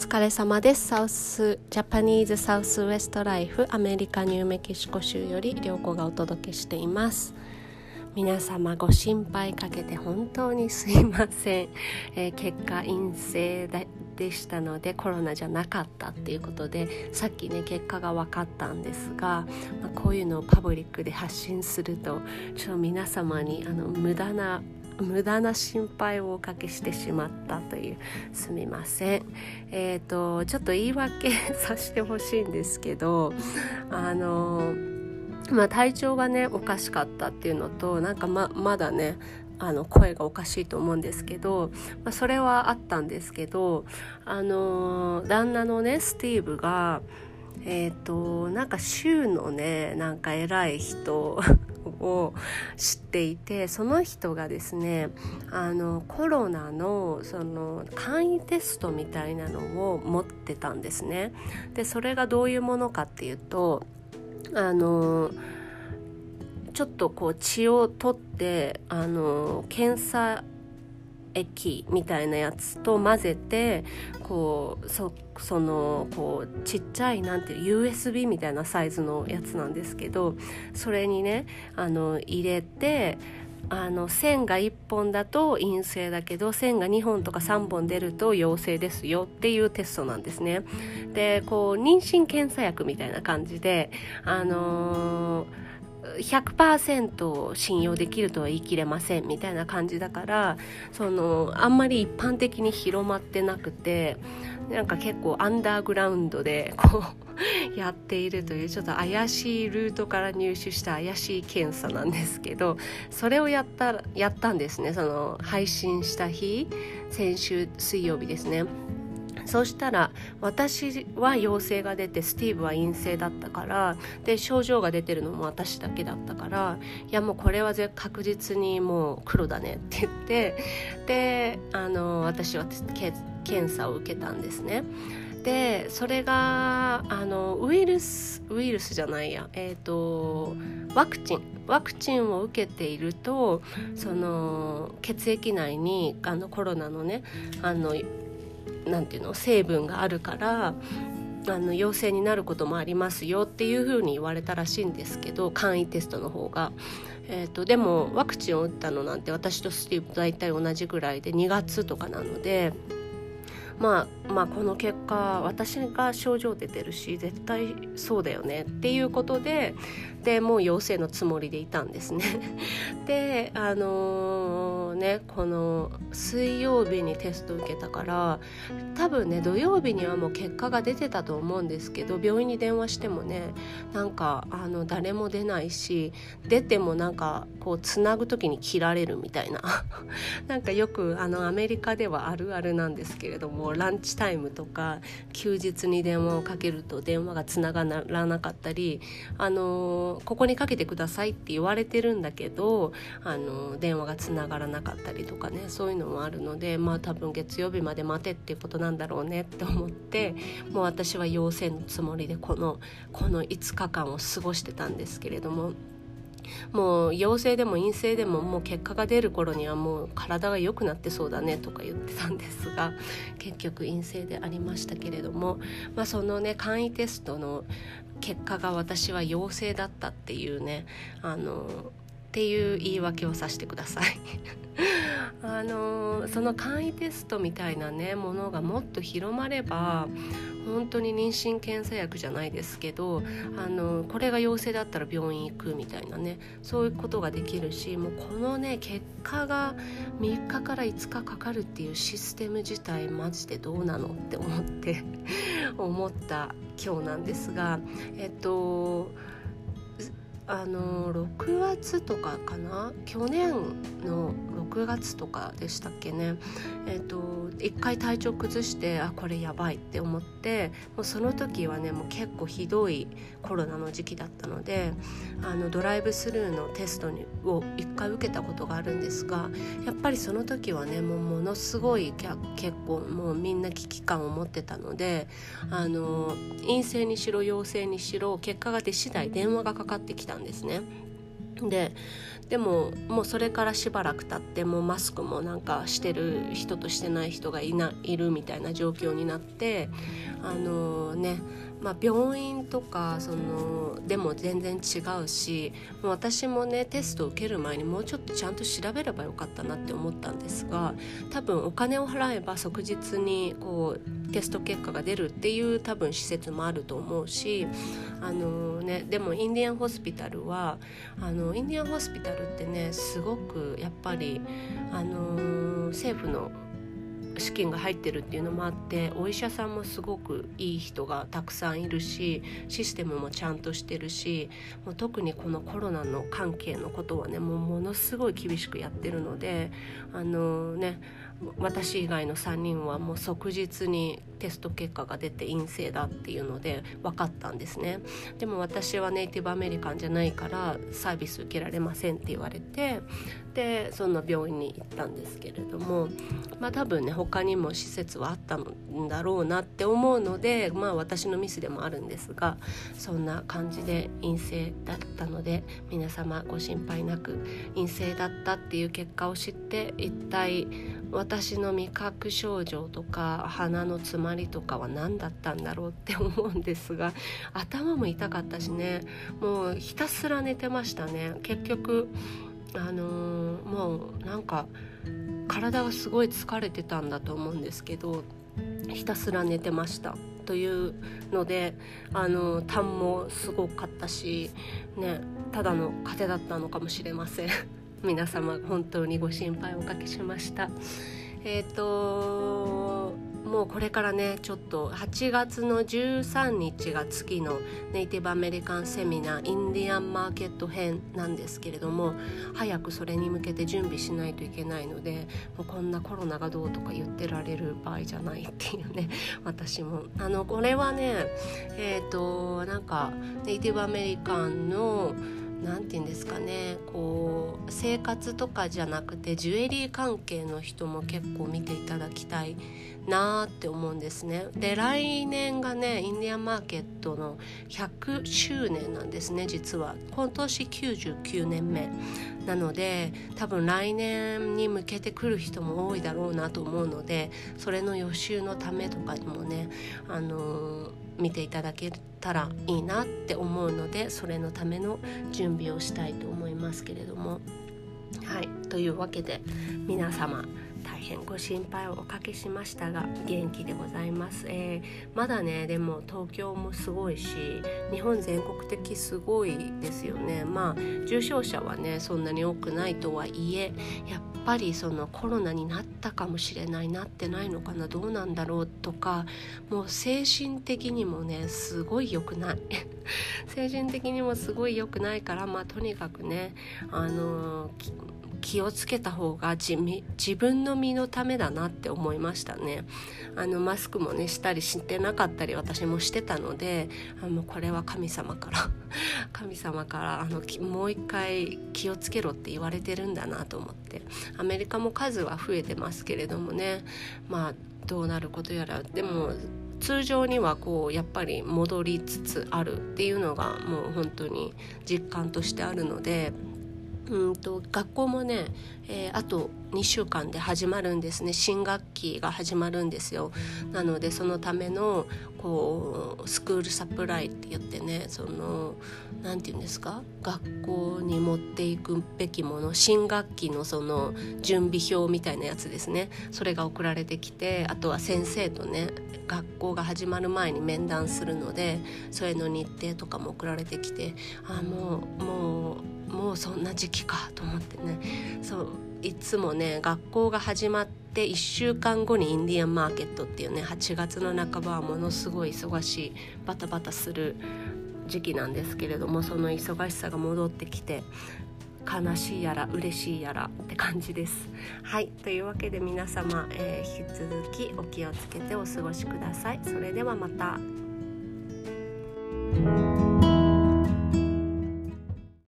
疲れ様です。サウスジャパニーズサウスウエストライフアメリカニューメキシコ州より良子がお届けしています。皆様ご心配かけて本当にすいません、えー、結果陰性でしたのでコロナじゃなかったっていうことでさっきね結果が分かったんですが、まあ、こういうのをパブリックで発信するとちょっと皆様にあの無駄な無駄な心配をおかけしてしまったという。すみません。えっ、ー、とちょっと言い訳させてほしいんですけどあのまあ体調がねおかしかったっていうのとなんかままだねあの声がおかしいと思うんですけど、まあ、それはあったんですけどあの旦那のねスティーブがえっ、ー、となんか州のねなんか偉い人を知っていてその人がですねあのコロナのその簡易テストみたいなのを持ってたんですね。でそれがどういうものかっていうとあのちょっとこう血を取ってあの検査液みたいなやつと混ぜてこうそそのこうちっちゃいなんていう USB みたいなサイズのやつなんですけどそれにねあの入れてあの線が1本だと陰性だけど線が2本とか3本出ると陽性ですよっていうテストなんですね。でこう妊娠検査薬みたいな感じであのー100%信用できるとは言い切れませんみたいな感じだからそのあんまり一般的に広まってなくてなんか結構アンダーグラウンドでこう やっているというちょっと怪しいルートから入手した怪しい検査なんですけどそれをやったやったんですねその配信した日先週水曜日ですね。そうしたら私は陽性が出てスティーブは陰性だったからで症状が出てるのも私だけだったからいやもうこれは確実にもう黒だねって言ってであの私は検査を受けたんですね。でそれがあのウイルスウイルスじゃないやえっ、ー、とワクチンワクチンを受けているとその血液内にあのコロナのねあのなんていうの成分があるからあの陽性になることもありますよっていうふうに言われたらしいんですけど簡易テストの方が。えーと、でもワクチンを打ったのなんて私とスティーブ大体同じぐらいで2月とかなのでまあ、まあこの結果私が症状出てるし絶対そうだよねっていうことででもう陽性のつもりでいたんですね。であのー、ねこの水曜日にテスト受けたから多分ね土曜日にはもう結果が出てたと思うんですけど病院に電話してもねなんかあの誰も出ないし出てもなんかこうつなぐ時に切られるみたいな なんかよくあのアメリカではあるあるなんですけれどもランチタイムとか休日に電話をかけると電話がつながらなかったりあのここにかけてくださいって言われてるんだけどあの電話がつながらなかったりとかねそういうのもあるのでまあ多分月曜日まで待てっていうことなんだろうねって思ってもう私は陽性のつもりでこのこの5日間を過ごしてたんですけれども。もう陽性でも陰性でももう結果が出る頃にはもう体が良くなってそうだねとか言ってたんですが結局陰性でありましたけれども、まあ、そのね簡易テストの結果が私は陽性だったっていうねあのっていう言い訳をさせてください。あのその簡易テストみたいなねものがもっと広まれば本当に妊娠検査薬じゃないですけどあのこれが陽性だったら病院行くみたいなねそういうことができるしもうこのね結果が3日から5日かかるっていうシステム自体マジでどうなのって思って 思った今日なんですがえっとあの6月とかかな？去年の6月とかでしたっけねえっ、ー、と一回体調崩してあこれやばいって思ってもうその時はねもう結構ひどいコロナの時期だったのであのドライブスルーのテストにを一回受けたことがあるんですがやっぱりその時はねもうものすごい結構もうみんな危機感を持ってたのであの陰性にしろ陽性にしろ結果が出次第電話がかかってきたんですね。ででももうそれからしばらく経ってもうマスクもなんかしてる人としてない人がいないるみたいな状況になってあのねまあ、病院とかそのでも全然違うしもう私もねテストを受ける前にもうちょっとちゃんと調べればよかったなって思ったんですが多分お金を払えば即日にこうテスト結果が出るっていう多分施設もあると思うしあの、ね、でもインディアンホスピタルはあのインディアンホスピタルってねすごくやっぱりあの政府の資金が入ってるっていうのもあってお医者さんもすごくいい人がたくさんいるしシステムもちゃんとしてるしもう特にこのコロナの関係のことはねもうものすごい厳しくやってるのであのね私以外の3人はもう即日にテスト結果が出て陰性だっていうので分かったんですね。でも私はネイティブアメリカンじゃないからサービス受けられませんって言われてでその病院に行ったんですけれどもまあ多分ね他にも施設はあったんだろうなって思うのでまあ私のミスでもあるんですがそんな感じで陰性だったので皆様ご心配なく陰性だったっていう結果を知って一体私の味覚症状とか鼻の詰まりとかは何だったんだろうって思うんですが頭も痛かったしね。もうひたすら寝てましたね。結局あのー、もうなんか体がすごい疲れてたんだと思うんですけどひたすら寝てました。というのであの痰もすごかったしねただの風邪だったのかもしれません。皆様本当にご心配おかけしました。えっ、ー、ともうこれからねちょっと8月の13日が次のネイティブアメリカンセミナーインディアンマーケット編なんですけれども早くそれに向けて準備しないといけないのでもうこんなコロナがどうとか言ってられる場合じゃないっていうね私も。あのこれはねえっ、ー、となんかネイティブアメリカンの何て言うんですかねこう生活とかじゃなくてジュエリー関係の人も結構見ていただきたいなって思うんですね。で来年がねインディアンマーケットの100周年なんですね実は今年99年目なので多分来年に向けて来る人も多いだろうなと思うのでそれの予習のためとかにもねあのー見ていただけたらいいなって思うのでそれのための準備をしたいと思いますけれども。はい。というわけで皆様大変ご心配をおかけしましたが元気でございます、えー、まだねでも東京もすごいし日本全国的すごいですよね。まあ重症者はねそんなに多くないとはいえやっぱりそのコロナになったかもしれないなってないのかなどうなんだろうとかもう精神的にもねすごい良くない。精神的にもすごい良くないからまあとにかくねあのー気をつけた方が自分の身のためだなって思いましたね。あのマスクもねしたりしてなかったり私もしてたのであのこれは神様から 神様からあのもう一回気をつけろって言われてるんだなと思って。アメリカも数は増えてますけれどもね。まあどうなることやら。でも通常にはこうやっぱり戻りつつあるっていうのがもう本当に実感としてあるのでうんと学校もね、えー、あと2週間で始まるんですね。新学期が始まるんですよ。なのでそのためのこうスクールサプライって言ってねその何て言うんですか？学校に持っていくべきもの新学期のその準備表みたいなやつですね。それが送られてきてあとは先生とね学校が始まる前に面談するのでそれの日程とかも送られてきてあもうもうもうそんな時期かと思ってねそういつもね学校が始まって1週間後にインディアンマーケットっていうね8月の半ばはものすごい忙しいバタバタする時期なんですけれどもその忙しさが戻ってきて悲しいやら嬉しいやらって感じです。はいというわけで皆様、えー、引き続きお気をつけてお過ごしください。それではまた。